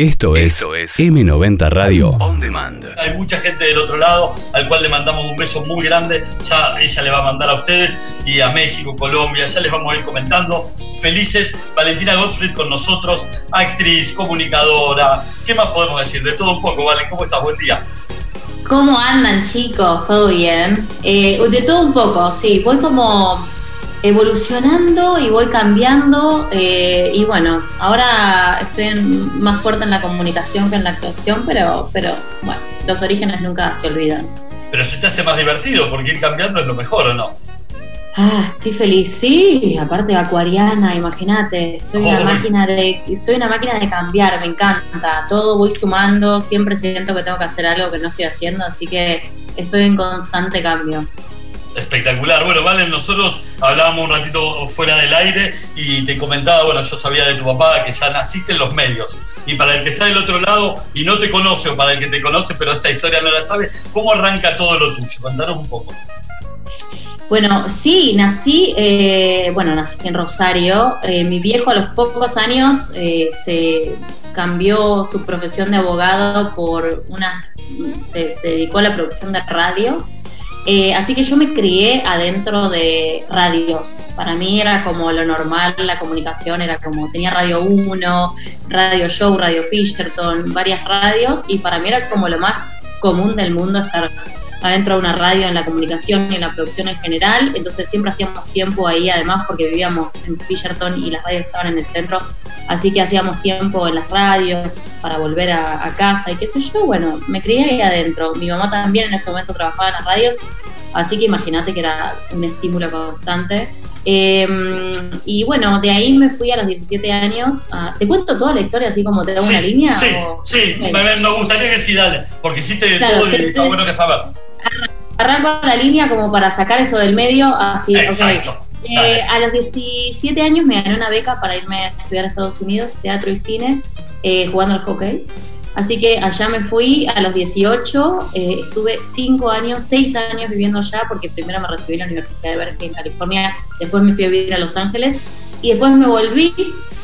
Esto es, M90 Radio On Demand. Hay mucha gente del otro lado al cual le mandamos un beso muy grande. Ya ella le va a mandar a ustedes y a México, Colombia. Ya les vamos a ir comentando. Felices. Valentina Gottfried con nosotros, actriz, comunicadora. ¿Qué más podemos decir? De todo un poco, ¿vale? ¿Cómo estás? Buen día. ¿Cómo andan chicos? ¿Todo bien? Eh, de todo un poco, sí. Voy como evolucionando y voy cambiando eh, y bueno, ahora estoy más fuerte en la comunicación que en la actuación, pero, pero bueno, los orígenes nunca se olvidan. Pero se te hace más divertido porque ir cambiando es lo mejor, ¿o no? Ah, estoy feliz, sí, aparte acuariana, imagínate, soy una máquina de, soy una máquina de cambiar, me encanta, todo voy sumando, siempre siento que tengo que hacer algo que no estoy haciendo, así que estoy en constante cambio. Espectacular. Bueno, Valen, nosotros hablábamos un ratito fuera del aire y te comentaba, bueno, yo sabía de tu papá que ya naciste en los medios. Y para el que está del otro lado y no te conoce, o para el que te conoce, pero esta historia no la sabe, ¿cómo arranca todo lo tuyo? Contanos un poco. Bueno, sí, nací, eh, bueno, nací en Rosario. Eh, mi viejo a los pocos años eh, se cambió su profesión de abogado por una, se dedicó a la producción de radio eh, así que yo me crié adentro de radios. Para mí era como lo normal, la comunicación era como, tenía Radio 1, Radio Show, Radio Fisherton, varias radios, y para mí era como lo más común del mundo estar adentro de una radio en la comunicación y en la producción en general. Entonces siempre hacíamos tiempo ahí, además porque vivíamos en Fisherton y las radios estaban en el centro. Así que hacíamos tiempo en las radios para volver a, casa y qué sé yo. Bueno, me crié ahí adentro. Mi mamá también en ese momento trabajaba en las radios. Así que imagínate que era un estímulo constante. Em, y bueno, de ahí me fui a los 17 años. ¿Te cuento toda la historia así como te da una línea? Sí, sí, me, gustaría que sí, dale, porque hiciste de todo y está bueno que saber. Arranco la línea como para sacar eso del medio, así, Exacto. Eh, a los 17 años me gané una beca para irme a estudiar a Estados Unidos, teatro y cine, eh, jugando al hockey. Así que allá me fui a los 18, eh, estuve 5 años, 6 años viviendo allá, porque primero me recibí en la Universidad de Berkeley en California, después me fui a vivir a Los Ángeles y después me volví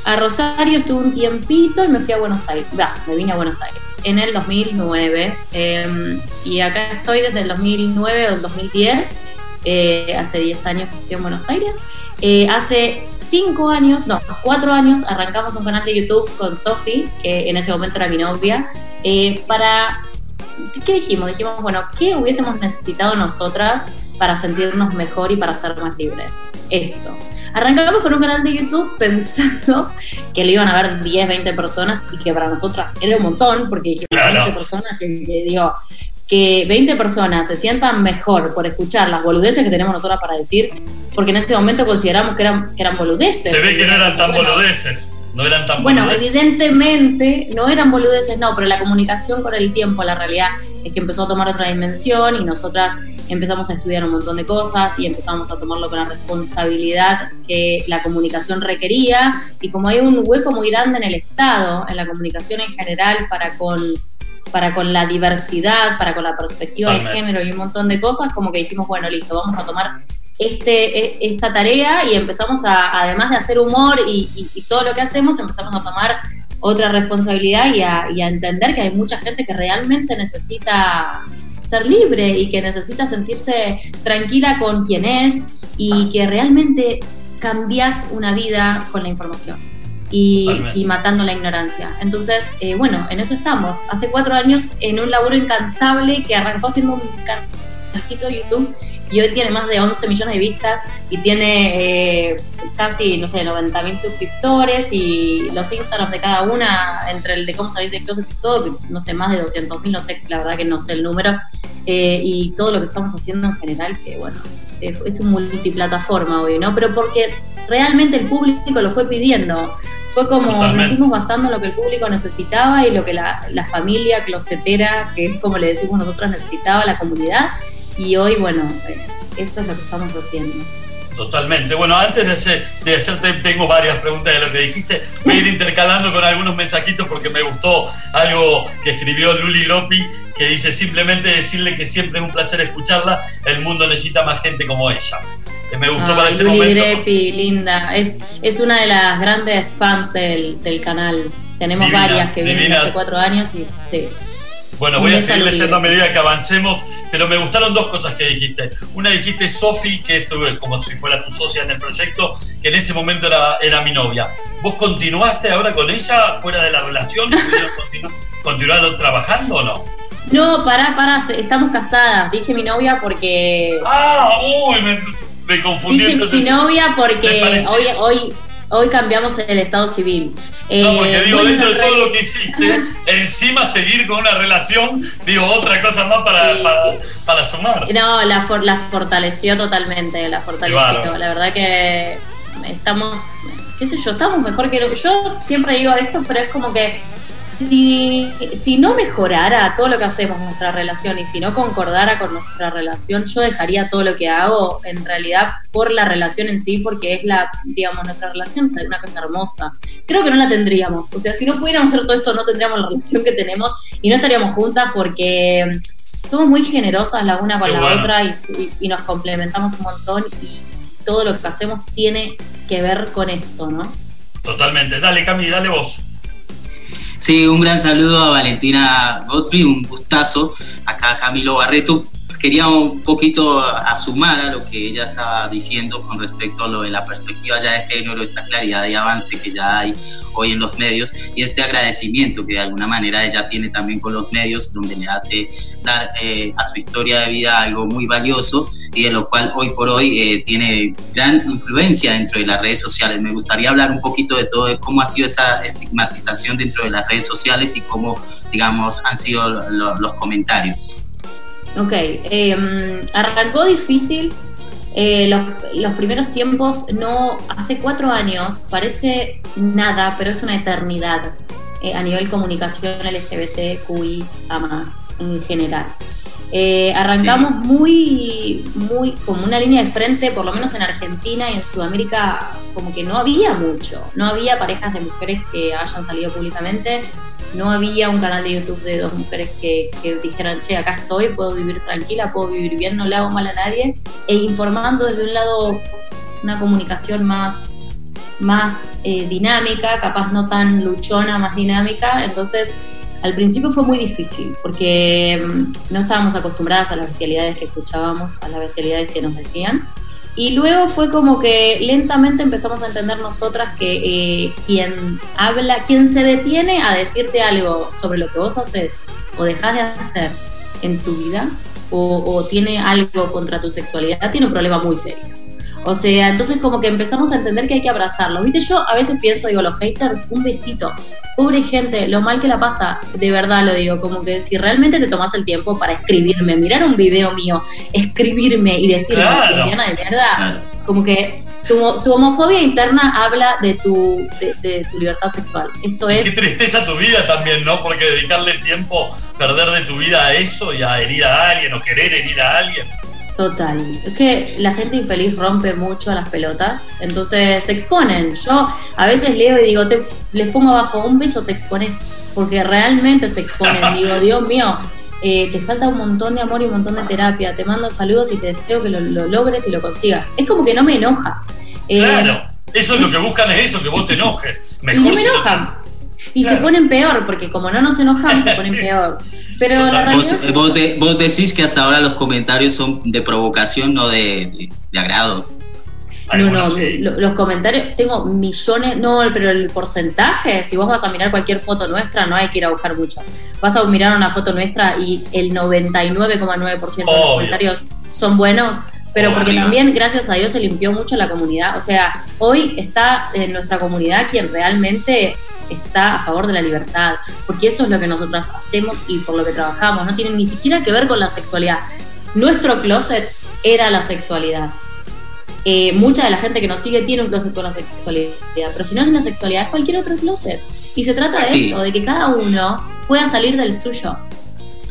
a Rosario, estuve un tiempito y me fui a Buenos Aires. Va, me vine a Buenos Aires en el 2009 em, y acá estoy desde el 2009 o 2010, eh, hace 10 años que estoy en Buenos Aires. Eh, hace 5 años, no, 4 años arrancamos un canal de YouTube con Sofi, que en ese momento era mi novia, eh, para... ¿Qué dijimos? Dijimos, bueno, ¿qué hubiésemos necesitado nosotras para sentirnos mejor y para ser más libres? Esto. Arrancamos con un canal de YouTube pensando que lo iban a ver 10, 20 personas y que para nosotras era un montón, porque dijimos 20 personas que, digo, que 20 personas se sientan mejor por escuchar las boludeces que tenemos nosotras para decir, porque en ese momento consideramos que eran, que eran boludeces. Se ve que no eran tan boludeces. No eran tan bueno, evidentemente no eran boludeces, no, pero la comunicación con el tiempo, la realidad es que empezó a tomar otra dimensión y nosotras empezamos a estudiar un montón de cosas y empezamos a tomarlo con la responsabilidad que la comunicación requería y como hay un hueco muy grande en el Estado, en la comunicación en general para con para con la diversidad, para con la perspectiva de género y un montón de cosas, como que dijimos, bueno, listo, vamos a tomar este, e, esta tarea y empezamos a, además de hacer humor y, todo lo que hacemos, empezamos a tomar otra responsabilidad y a, y a entender que hay mucha gente que realmente necesita ser libre y que necesita sentirse tranquila con quien es y que realmente cambias una vida con la información y, matando la ignorancia. Entonces, eh, bueno, en eso estamos. Hace cuatro años en un laburo incansable que arrancó siendo un canalcito de YouTube y hoy tiene más de 11 millones de vistas y tiene eh, casi, no sé, 90 mil suscriptores y los Instagram de cada una, entre el de cómo salir de closet y todo, no sé, más de 200 mil, no sé, la verdad que no sé el número, eh, y todo lo que estamos haciendo en general, que bueno, es un multiplataforma hoy, ¿no? Pero porque realmente el público lo fue pidiendo. Fue como nos fuimos basando en lo que el público necesitaba y lo que la, la familia closetera, que es como le decimos nosotros, necesitaba la comunidad y hoy, bueno, eh, eso es lo que estamos haciendo. Totalmente. Bueno, antes de, hacer, de hacerte, tengo varias preguntas de lo que dijiste. Voy a ir intercalando con algunos mensajitos porque me gustó algo que escribió Luli Gropi, que dice simplemente decirle que siempre es un placer escucharla, el mundo necesita más gente como ella. Me gustó para este Luli momento. Gropi, linda. Es, es una de las grandes fans del, del canal. Tenemos varias que vienen hace cuatro años y sí. Bueno, voy a seguir leyendo a medida que avancemos, pero me gustaron dos cosas que dijiste. Una dijiste Sofi, que es eh, como si fuera tu socia en el proyecto, que en ese momento era, era mi novia. ¿Vos continuaste ahora con ella fuera de la relación? ¿Continuaron trabajando o no? No, pará, pará, estamos casadas. Dije mi novia porque. Ah, uy, me, me confundí. Dije mi novia porque hoy, hoy, hoy cambiamos el estado civil. No, porque eh, digo, dentro de todo lo que hiciste, encima seguir con una relación, digo, otra cosa más para, para, sumar. No, la, la fortaleció totalmente, la fortaleció. La verdad que estamos, qué sé yo, estamos mejor que lo que yo siempre digo esto, pero es como que si, si no mejorara todo lo que hacemos en nuestra relación y si no concordara con nuestra relación, yo dejaría todo lo que hago en realidad por la relación en sí, porque es la, digamos, nuestra relación es una cosa hermosa. Creo que no la tendríamos. O sea, si no pudiéramos hacer todo esto, no tendríamos la relación que tenemos y no estaríamos juntas porque somos muy generosas la una con la otra y, y nos complementamos un montón y todo lo que hacemos tiene que ver con esto, ¿no? Totalmente. Dale, Cami, dale vos. Sí, un gran saludo a Valentina Godfrey, un gustazo. Acá Camilo Barreto. Quería un poquito asumar a lo que ella estaba diciendo con respecto a lo de la perspectiva ya de género, esta claridad y avance que ya hay hoy en los medios y este agradecimiento que de alguna manera ella tiene también con los medios, donde le hace dar eh, a su historia de vida algo muy valioso y de lo cual hoy por hoy eh, tiene gran influencia dentro de las redes sociales. Me gustaría hablar un poquito de todo, de cómo ha sido esa estigmatización dentro de las redes sociales y cómo, digamos, han sido los comentarios. Ok, em, arrancó difícil eh, los, primeros tiempos, no, hace cuatro años, parece nada, pero es una eternidad eh, a nivel comunicación LGBTQI a más en general. Eh, arrancamos muy, muy como una línea de frente, por lo menos en Argentina y en Sudamérica, como que no había mucho, no había parejas de mujeres que hayan salido públicamente no había un canal de YouTube de dos mujeres que, dijeran, che, acá estoy, puedo vivir tranquila, puedo vivir bien, no le hago mal a nadie, e informando desde un lado una comunicación más, más eh, dinámica, capaz no tan luchona, más dinámica, entonces al principio fue muy difícil porque mm, no estábamos acostumbradas a las bestialidades que escuchábamos, a las bestialidades que nos decían. Y luego fue como que lentamente empezamos a entender nosotras que eh, quien habla, quien se detiene a decirte algo sobre lo que vos haces o dejas de hacer en tu vida o, o tiene algo contra tu sexualidad, tiene un problema muy serio. O sea, entonces como que empezamos a entender que hay que abrazarlo. Viste, yo a veces pienso, digo, los haters, un besito. Pobre gente, lo mal que la pasa, de verdad lo digo, como que si realmente te tomas el tiempo para escribirme, mirar un video mío, escribirme y decirme que de mierda, como que tu, homofobia interna habla de tu, de, tu libertad sexual. Esto es. Qué tristeza tu vida también, ¿no? Porque dedicarle tiempo, perder de tu vida a eso y a herir a alguien o querer herir a alguien. Total. Es que la gente infeliz rompe mucho a las pelotas, entonces se exponen. Yo a veces leo y digo, te, les pongo abajo un beso, te expones, porque realmente se exponen. digo, Dios mío, eh, te falta un montón de amor y un montón de terapia. Te mando saludos y te deseo que lo, logres y lo consigas. Es como que no me enoja. Eh, claro, eso es lo que buscan, es eso, que vos te enojes. Mejor y no me enojan. Y se ponen peor, porque como no nos enojamos, se ponen peor. Pero la vos, vos, decís que hasta ahora los comentarios son de provocación, no de, agrado. No, no, los comentarios, tengo millones, no, pero el porcentaje, si vos vas a mirar cualquier foto nuestra, no hay que ir a buscar mucho. Vas a mirar una foto nuestra y el 99,9% de los comentarios son buenos, pero porque también, gracias a Dios, se limpió mucho la comunidad. O sea, hoy está en nuestra comunidad quien realmente está a favor de la libertad, porque eso es lo que nosotras hacemos y por lo que trabajamos, no tiene ni siquiera que ver con la sexualidad. Nuestro closet era la sexualidad. Eh, mucha de la gente que nos sigue tiene un closet con la sexualidad, pero si no es una sexualidad, es cualquier otro closet. Y se trata de eso, de que cada uno pueda salir del suyo.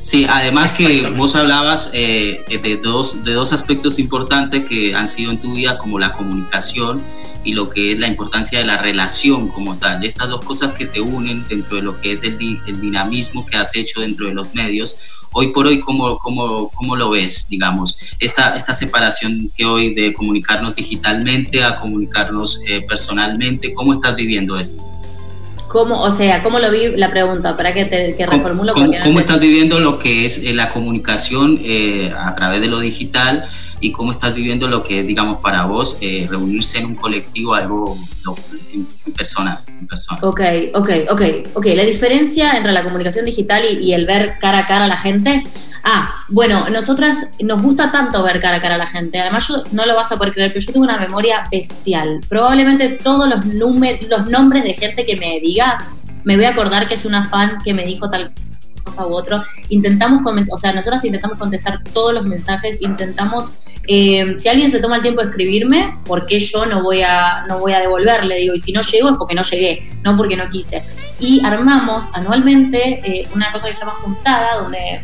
Sí, además que vos hablabas eh, de, dos, de dos aspectos importantes que han sido en tu vida, como la comunicación y lo que es la importancia de la relación como tal. Estas dos cosas que se unen dentro de lo que es el, el dinamismo que has hecho dentro de los medios. Hoy por hoy, ¿cómo, cómo, cómo lo ves, digamos, esta, esta separación que hoy de comunicarnos digitalmente a comunicarnos eh, personalmente? ¿Cómo estás viviendo esto? ¿Cómo, o sea, cómo lo vi la pregunta? Para que te que reformulo. ¿Cómo, cómo, estás viviendo lo que es eh, la comunicación eh, a través de lo digital y cómo estás viviendo lo que, digamos, para vos, eh, reunirse en un colectivo, algo en, persona, en persona? Ok, ok, ok, ok. La diferencia entre la comunicación digital y, el ver cara a cara a la gente. Ah, bueno, nosotras nos gusta tanto ver cara a cara a la gente. Además, yo no lo vas a poder creer, pero yo tengo una memoria bestial. Probablemente todos los, los nombres de gente que me digas, me voy a acordar que es una fan que me dijo tal cosa u otro. Intentamos, o sea, nosotras intentamos contestar todos los mensajes, intentamos, eh, si alguien se toma el tiempo de escribirme, ¿por qué yo no voy a, no voy a devolverle? Digo, y si no llego es porque no llegué, no porque no quise. Y armamos anualmente eh, una cosa que se llama juntada, donde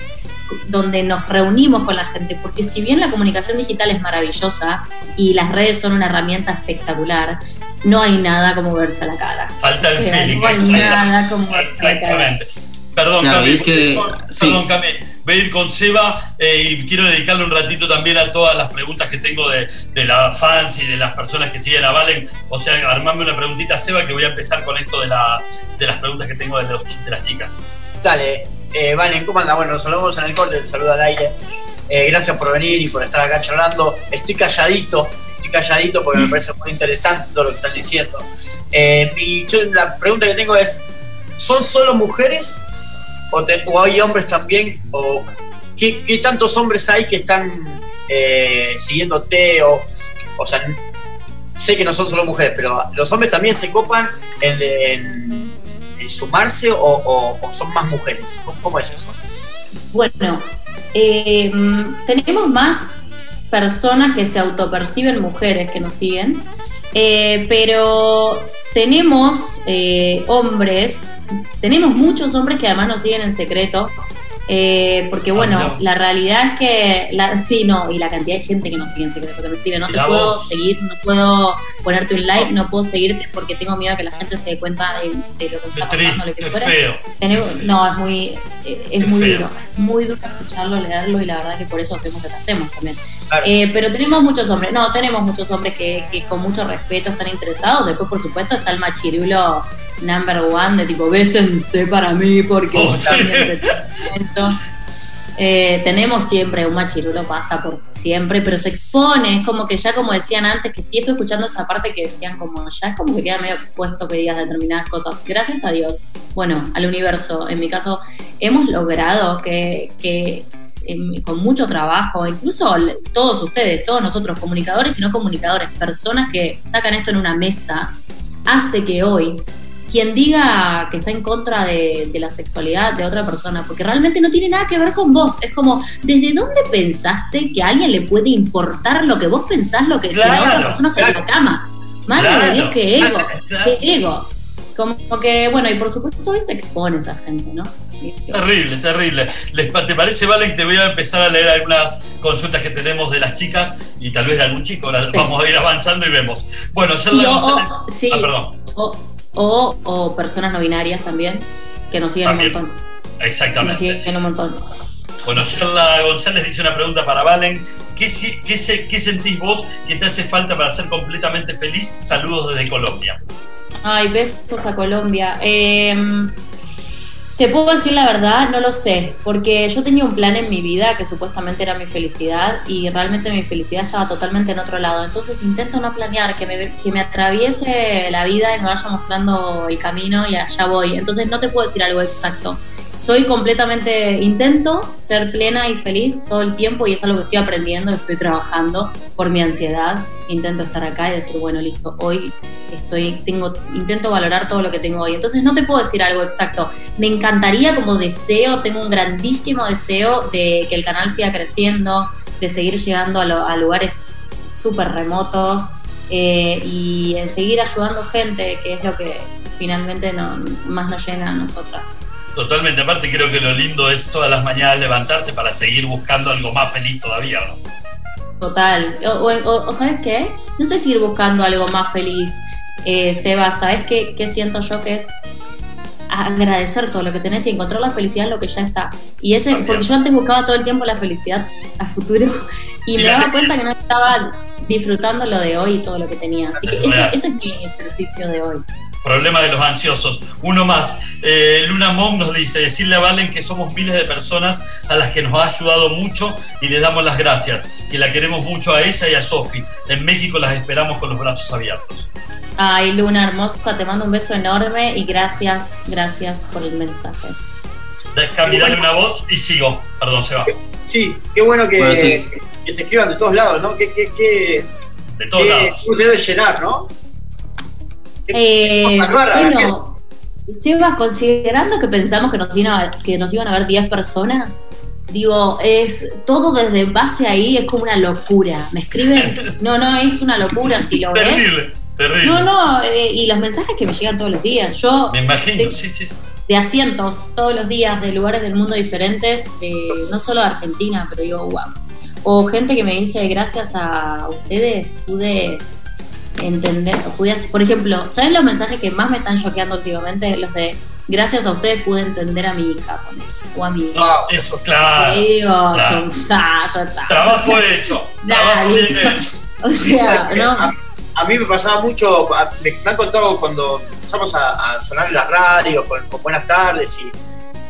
donde nos reunimos con la gente, porque si bien la comunicación digital es maravillosa y las redes son una herramienta espectacular, no hay nada como verse a la cara. Falta el Félix. No hay nada como verse a la cara. Perdón, claro, que, perdón, Voy a ir con Seba eh, y quiero dedicarle un ratito también a todas las preguntas que tengo de, de las fans y de las personas que siguen a Valen. O sea, armarme una preguntita, Seba, que voy a empezar con esto de, la, de las preguntas que tengo de, los, de las chicas. Dale, eh, Valen, ¿cómo anda? Bueno, nos saludamos en el corte, saludo al aire. Eh, gracias por venir y por estar acá charlando. Estoy calladito, estoy calladito porque me parece muy interesante todo lo que están diciendo. Eh, y yo, la pregunta que tengo es, ¿son solo mujeres o, hay hombres también? ¿O qué, tantos hombres hay que están eh, siguiéndote? O, o sea, sé que no son solo mujeres, pero los hombres también se copan en, sumarse o, son más mujeres. ¿Cómo, es eso? Bueno, eh, tenemos más personas que se autoperciben mujeres que nos siguen, eh, pero tenemos eh, hombres, tenemos muchos hombres que además nos siguen en secreto, eh, porque bueno, ah, la realidad es que, la, sí, no, y la cantidad de gente que nos sigue en secreto, que no te puedo seguir, no puedo ponerte un like, no puedo seguirte porque tengo miedo que la gente se dé cuenta de, lo que está pasando, lo que fuera. Feo, no, es muy, es, muy duro, muy duro escucharlo, leerlo y la verdad es que por eso hacemos lo que hacemos también. Eh, pero tenemos muchos hombres, no, tenemos muchos hombres que, que, con mucho respeto están interesados. Después, por supuesto, está el machirulo number one de tipo, bésense para mí porque oh, eh, tenemos siempre un machirulo, pasa por siempre, pero se expone, es como que ya como decían antes, que si estoy escuchando esa parte que decían como, ya es como que queda medio expuesto que digas determinadas cosas. Gracias a Dios, bueno, al universo, en mi caso, hemos logrado que, que con mucho trabajo, incluso todos ustedes, todos nosotros, comunicadores y no comunicadores, personas que sacan esto en una mesa, hace que hoy quien diga que está en contra de, la sexualidad de otra persona, porque realmente no tiene nada que ver con vos. Es como, ¿desde dónde pensaste que a alguien le puede importar lo que vos pensás, lo que, la otra persona hace en la cama? Madre de Dios, qué ego, qué ego. Como que, bueno, y por supuesto se expone esa gente, ¿no? Terrible, terrible. ¿Te parece, Valen? Te voy a empezar a leer algunas consultas que tenemos de las chicas y tal vez de algún chico. vamos a ir avanzando y vemos. Bueno, Yerla González. sí, ah, perdón. O, o, personas no binarias también, que nos siguen un montón. Exactamente. Nos siguen un montón. Bueno, Yerla González dice una pregunta para Valen. ¿Qué, qué, ¿Qué sentís vos que te hace falta para ser completamente feliz? Saludos desde Colombia. Ay, besos a Colombia. Eh, te puedo decir la verdad, no lo sé, porque yo tenía un plan en mi vida que supuestamente era mi felicidad y realmente mi felicidad estaba totalmente en otro lado. Entonces intento no planear, que me, que me atraviese la vida y me vaya mostrando el camino y allá voy. Entonces no te puedo decir algo exacto soy completamente, intento ser plena y feliz todo el tiempo y es algo que estoy aprendiendo, estoy trabajando por mi ansiedad. Intento estar acá y decir, bueno, listo, hoy estoy, tengo, intento valorar todo lo que tengo hoy. Entonces no te puedo decir algo exacto. Me encantaría como deseo, tengo un grandísimo deseo de que el canal siga creciendo, de seguir llegando a, lugares súper remotos eh, y en seguir ayudando gente, que es lo que finalmente más nos llena a nosotras. Totalmente, aparte creo que lo lindo es todas las mañanas levantarse para seguir buscando algo más feliz todavía, ¿no? Total. O, ¿sabes qué? No sé si ir buscando algo más feliz, eh, Seba. ¿Sabes qué, qué siento yo que es agradecer todo lo que tenés y encontrar la felicidad en lo que ya está. Y ese, porque yo antes buscaba todo el tiempo la felicidad a futuro y, me daba cuenta que no estaba disfrutando lo de hoy y todo lo que tenía. Así que ese, ese es mi ejercicio de hoy. Problema de los ansiosos. Uno más. Eh, Luna Mong nos dice, decirle a Valen que somos miles de personas a las que nos ha ayudado mucho y le damos las gracias, que la queremos mucho a ella y a Sofi. En México las esperamos con los brazos abiertos. Ay, Luna hermosa, te mando un beso enorme y gracias, gracias por el mensaje. Cami, dale una voz y sigo. Perdón, se va. Sí, qué bueno que, que te escriban de todos lados, ¿no? Qué, qué, qué, de todos lados. debe llenar, ¿no? Eh, bueno, Sebas, considerando que pensamos que nos, iban a, que nos iban a ver 10 personas, digo, es todo desde base ahí es como una locura. Me escriben, no, no, es una locura si lo Terrible, terrible. No, no, eh, y los mensajes que me llegan todos los días. Yo. Me imagino, sí, sí, sí de asientos todos los días de lugares del mundo diferentes, no solo de Argentina, pero digo, wow. O gente que me dice, gracias a ustedes pude entender, pude por ejemplo, ¿saben los mensajes que más me están choqueando últimamente? Los de, gracias a ustedes pude entender a mi hija o a mi hija. No, eso, claro. digo, Trabajo hecho. trabajo bien hecho. O sea, ¿no? a mí me pasaba mucho, me, han contado cuando empezamos a, sonar en la radio con, buenas tardes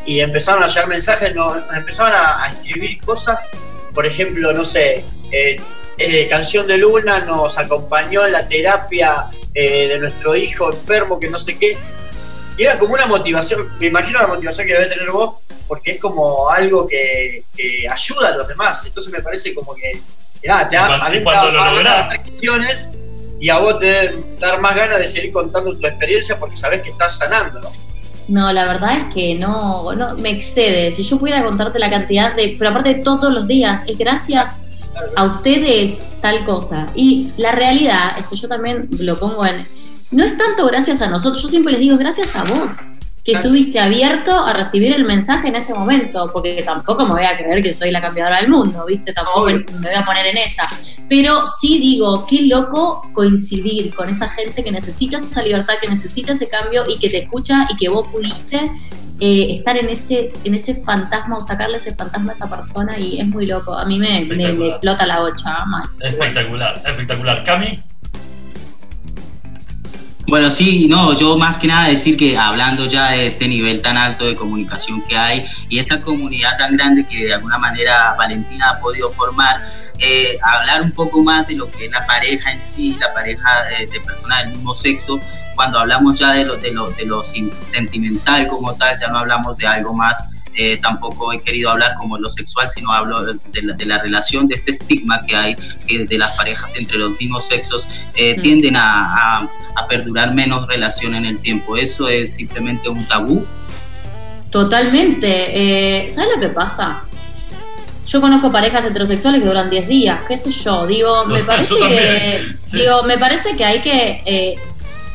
y, y, empezaron a llegar mensajes, nos, empezaban a, escribir cosas, por ejemplo, no sé, eh, eh, Canción de Luna nos acompañó en la terapia eh, de nuestro hijo enfermo, que no sé qué, y era como una motivación, me imagino la motivación que debe tener vos, porque es como algo que, ayuda a los demás, entonces me parece como que, nada, te ha, a cuando lo lográs y a vos te dar más ganas de seguir contando tu experiencia porque sabes que estás sanando, ¿no? No, la verdad es que no, no, me excede. Si yo pudiera contarte la cantidad de, pero aparte de todos los días, es gracias a ustedes tal cosa. Y la realidad es que yo también lo pongo en, no es tanto gracias a nosotros, yo siempre les digo gracias a vos que estuviste abierto a recibir el mensaje en ese momento, porque tampoco me voy a creer que soy la cambiadora del mundo, ¿viste? Tampoco me voy a poner en esa. Pero sí digo, qué loco coincidir con esa gente que necesita esa libertad, que necesita ese cambio y que te escucha y que vos pudiste eh, estar en ese, en ese fantasma o sacarle ese fantasma a esa persona y es muy loco. A mí me, me, explota la bocha. Espectacular, espectacular. Cami. Bueno, sí, no, yo más que nada decir que hablando ya de este nivel tan alto de comunicación que hay y esta comunidad tan grande que de alguna manera Valentina ha podido formar, eh, hablar un poco más de lo que es la pareja en sí, la pareja de, personas del mismo sexo, cuando hablamos ya de lo, de, lo, de lo sentimental como tal, ya no hablamos de algo más eh, tampoco he querido hablar como lo sexual, sino hablo de la, relación, de este estigma que hay de las parejas entre los mismos sexos, eh, tienden a, perdurar menos relación en el tiempo. Eso es simplemente un tabú. Totalmente. Eh, ¿Sabes lo que pasa? Yo conozco parejas heterosexuales que duran 10 días, qué sé yo. Digo, me parece que, digo, me parece que hay que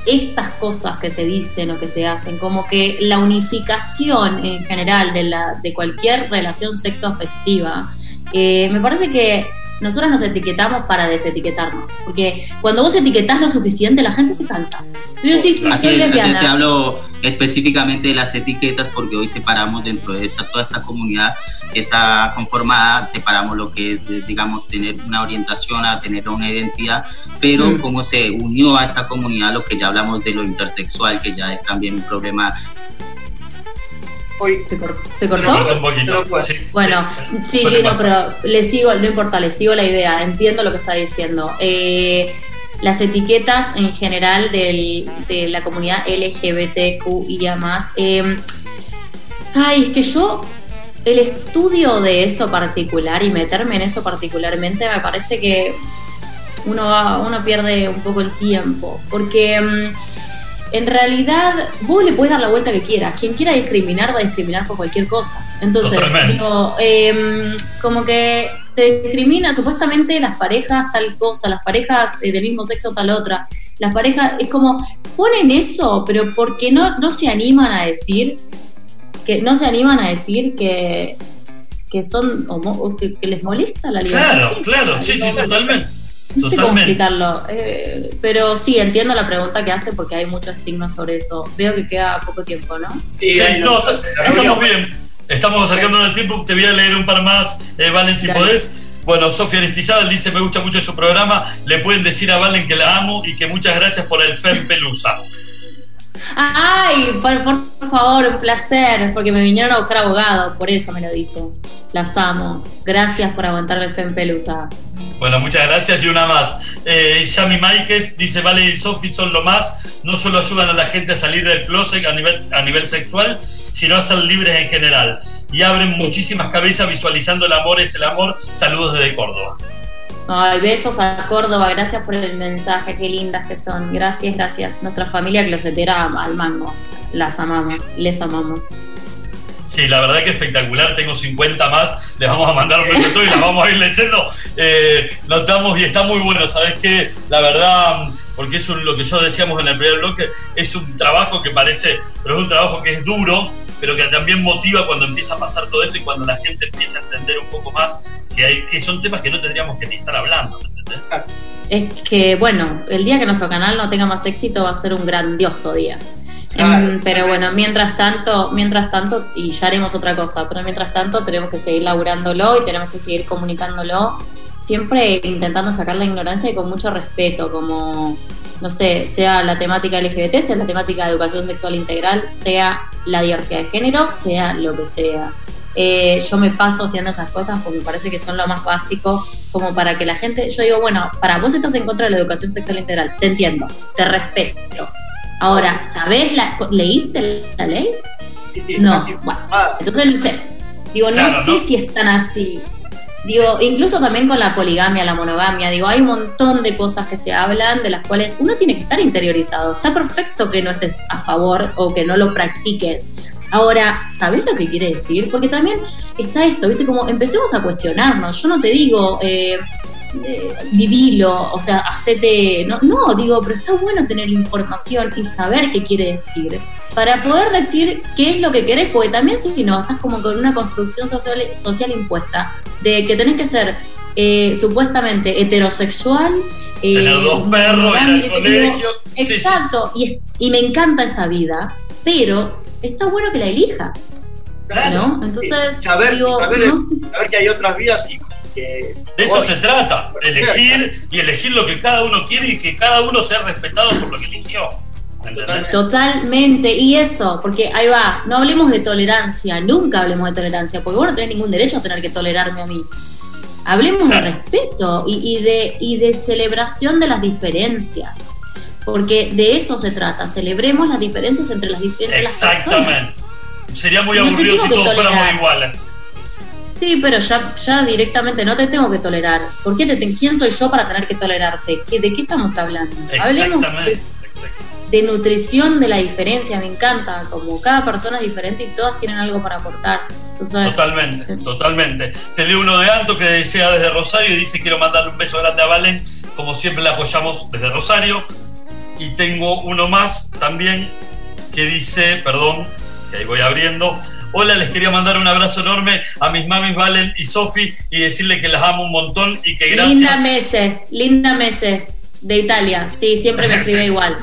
estas cosas que se dicen o que se hacen, como que la unificación en general de, la, de cualquier relación sexoafectiva, eh, me parece que nosotros nos etiquetamos para desetiquetarnos, porque cuando vos etiquetás lo suficiente, la gente se cansa. Yo sí, sí, soy lesbiana. Te hablo específicamente de las etiquetas porque hoy separamos dentro de toda esta comunidad que está conformada, separamos lo que es, digamos, tener una orientación a tener una identidad, pero mm. cómo se unió a esta comunidad lo que ya hablamos de lo intersexual, que ya es también un problema ¿Se, cortó? un poquito. bueno, sí, sí, no, pero le sigo, no importa, le sigo la idea, entiendo lo que está diciendo. Eh, las etiquetas en general de la comunidad LGBTQIA más. Eh, ay, es que yo, el estudio de eso particular y meterme en eso particularmente, me parece que uno, va, uno pierde un poco el tiempo. Porque. Mm, en realidad vos le puedes dar la vuelta que quieras. Quien quiera discriminar va a discriminar por cualquier cosa. Entonces, digo, em, como que te discrimina supuestamente las parejas tal cosa, las parejas eh, del mismo sexo tal otra. Las parejas, es como, ponen eso, pero porque no, no se animan a decir, que no se animan a decir que, que son, o, que, les molesta la libertad. Claro, claro, sí, sí, totalmente. No sé cómo explicarlo, eh, pero sí, entiendo la pregunta que hace porque hay mucho estigma sobre eso. Veo que queda poco tiempo, ¿no? Sí, no, estamos bien. Estamos acercándonos al tiempo. Te voy a leer un par más, eh, Valen, si podés. Bueno, Sofía Aristizábal dice, me gusta mucho su programa. Le pueden decir a Valen que la amo y que muchas gracias por el FEM Pelusa. Ay, por, por, favor, un placer, porque me vinieron a buscar abogado, por eso me lo dice. Las amo. Gracias por aguantar el FEM Pelusa. Bueno, muchas gracias y una más. Eh, Yami Maikes dice, Vale y Sofi son lo más, no solo ayudan a la gente a salir del closet a nivel, a nivel sexual, sino a ser libres en general. Y abren muchísimas cabezas visualizando el amor es el amor. Saludos desde Córdoba. Ay, besos a Córdoba, gracias por el mensaje, qué lindas que son. Gracias, gracias. Nuestra familia closetera al mango. Las amamos, les amamos. Sí, la verdad que espectacular. Tengo 50 más. Les vamos a mandar un beso y las vamos a ir leyendo. Eh, notamos y está muy bueno. ¿Sabes qué? La verdad, porque es lo que yo decíamos en el primer bloque, es un trabajo que parece, pero es un trabajo que es duro, pero que también motiva cuando empieza a pasar todo esto y cuando la gente empieza a entender un poco más que, hay, que son temas que no tendríamos que ni estar hablando. ¿entendés? Es que, bueno, el día que nuestro canal no tenga más éxito va a ser un grandioso día. Em, pero bueno, mientras tanto, mientras tanto, y ya haremos otra cosa, pero mientras tanto tenemos que seguir laburándolo y tenemos que seguir comunicándolo, siempre intentando sacar la ignorancia y con mucho respeto, como, no sé, sea la temática LGBT, sea la temática de educación sexual integral, sea la diversidad de género, sea lo que sea. Eh, yo me paso haciendo esas cosas porque me parece que son lo más básico, como para que la gente, yo digo, bueno, para vos estás en contra de la educación sexual integral, te entiendo, te respeto, Ahora, ¿sabés la, leíste la ley? Sí, sí, no, bueno, Ah, entonces no sé. Digo, no Claro, sé ¿no? si están así. Digo, incluso también con la poligamia, la monogamia, digo, hay un montón de cosas que se hablan de las cuales uno tiene que estar interiorizado. Está perfecto que no estés a favor o que no lo practiques. Ahora, ¿sabés lo que quiere decir? Porque también está esto, ¿viste? Como empecemos a cuestionarnos. Yo no te digo, eh, eh, vivilo, o sea, hacete. No, no, digo, pero está bueno tener información y saber qué quiere decir para poder decir qué es lo que querés, porque también si no, estás como con una construcción social, social impuesta de que tenés que ser eh, supuestamente heterosexual. eh, Tener dos perros, al digo, colegio. Sí, sí, Exacto, Y, y me encanta esa vida, pero está bueno que la elijas, claro. ¿no? Entonces, saber, digo, saber, no sé. saber que hay otras vidas y que. De eso se trata, de elegir y elegir lo que cada uno quiere y que cada uno sea respetado por lo que eligió. Totalmente, y eso, porque ahí va, no hablemos de tolerancia, nunca hablemos de tolerancia, porque vos no tenés ningún derecho a tener que tolerarme a mí. Hablemos de respeto y, y de, y de celebración de las diferencias, porque de eso se trata, celebremos las diferencias entre las, dif- entre las personas. Exactamente. Sería muy aburrido si todos fuéramos iguales. Sí, pero ya, ya directamente no te tengo que tolerar. ¿Por qué te, te- ¿Quién soy yo para tener que tolerarte? ¿Qué- ¿De qué estamos hablando? Hablemos pues, de nutrición de la diferencia, me encanta, como cada persona es diferente y todas tienen algo para aportar. Totalmente, totalmente. Te leo uno de Anto que desea desde Rosario y dice quiero mandarle un beso grande a Valen, como siempre la apoyamos desde Rosario. Y tengo uno más también que dice, perdón, que ahí voy abriendo. Hola, les quería mandar un abrazo enorme a mis mamis Valen y Sofi y decirle que las amo un montón y que gracias. Linda Mese, Linda Mese, de Italia, sí, siempre me escribe igual.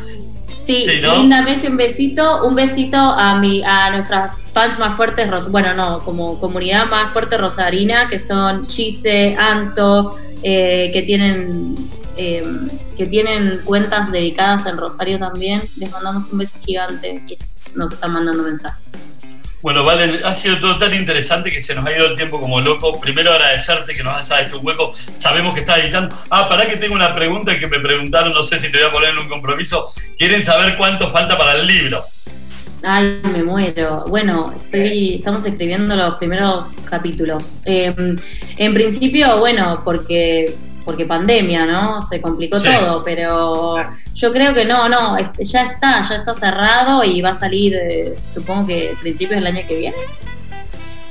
Sí, Sí, ¿no? Linda Mese, un besito, un besito a mi, a nuestras fans más fuertes, bueno, no, como comunidad más fuerte rosarina, que son Chise, Anto, eh, que tienen eh, que tienen cuentas dedicadas en Rosario también. Les mandamos un beso gigante y nos están mandando mensajes. Bueno, Valen, ha sido todo tan interesante que se nos ha ido el tiempo como loco. Primero agradecerte que nos hayas hecho un hueco. Sabemos que estás editando. Ah, pará que tengo una pregunta que me preguntaron, no sé si te voy a poner en un compromiso. Quieren saber cuánto falta para el libro. Ay, me muero. Bueno, estamos escribiendo los primeros capítulos. Eh, en principio, bueno, porque porque pandemia, ¿no? Se complicó Sí. todo, pero yo creo que no, no, ya está, ya está cerrado y va a salir, eh, supongo que principios del año que viene.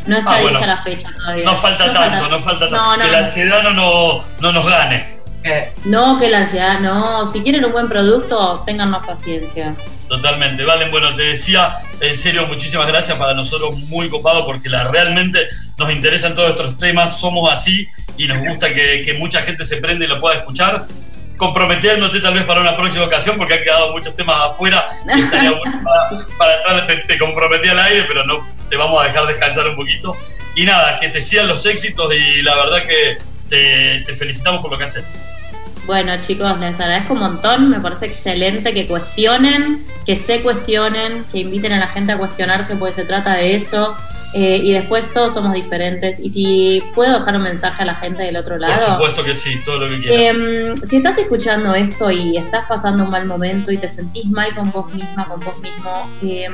No está Ah, bueno. dicha la fecha todavía. No falta tanto, no falta tanto. No, no, que la ansiedad no, no, no nos gane. No, que la ansiedad, no. Si quieren un buen producto, téngannos paciencia. Totalmente. Valen, bueno, te decía, en serio, muchísimas gracias para nosotros, muy copado, porque la, realmente nos interesan todos estos temas, somos así y nos gusta que, que mucha gente se prenda y lo pueda escuchar. Comprometiéndote tal vez para una próxima ocasión, porque han quedado muchos temas afuera. y estaría bueno para, te, te comprometí al aire, pero no te vamos a dejar descansar un poquito. Y nada, que te sigan los éxitos y la verdad que te, te felicitamos por lo que haces. Bueno, chicos, les agradezco un montón. Me parece excelente que cuestionen, que se cuestionen, que inviten a la gente a cuestionarse, porque se trata de eso. Eh, y después todos somos diferentes. Y si puedo dejar un mensaje a la gente del otro lado. Por supuesto que sí, todo lo que quieras. Eh, si estás escuchando esto y estás pasando un mal momento y te sentís mal con vos misma, con vos mismo, eh,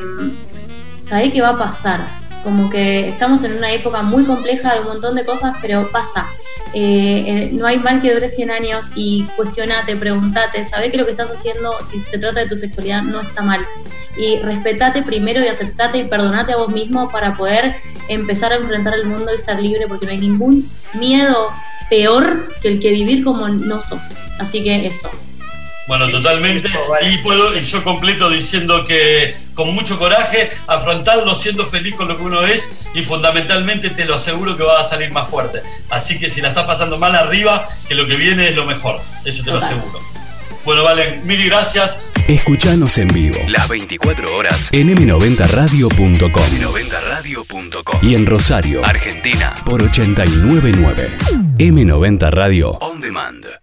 sabés que va a pasar. Como que estamos en una época muy compleja de un montón de cosas, pero pasa. Eh, eh, no hay mal que dure 100 años y cuestionate, preguntate, sabés que lo que estás haciendo, si se trata de tu sexualidad, no está mal. Y respetate primero y aceptate y perdonate a vos mismo para poder empezar a enfrentar el mundo y ser libre, porque no hay ningún miedo peor que el que vivir como no sos. Así que eso. Bueno, totalmente. Y puedo, y yo completo diciendo que con mucho coraje, afrontarlo siendo feliz con lo que uno es y fundamentalmente te lo aseguro que va a salir más fuerte. Así que si la estás pasando mal arriba, que lo que viene es lo mejor. Eso te lo aseguro. Bueno, Valen, mil gracias. Escuchanos en vivo las 24 horas en m90radio.com m90radio.com y en Rosario, Argentina por 899 M90 Radio On Demand.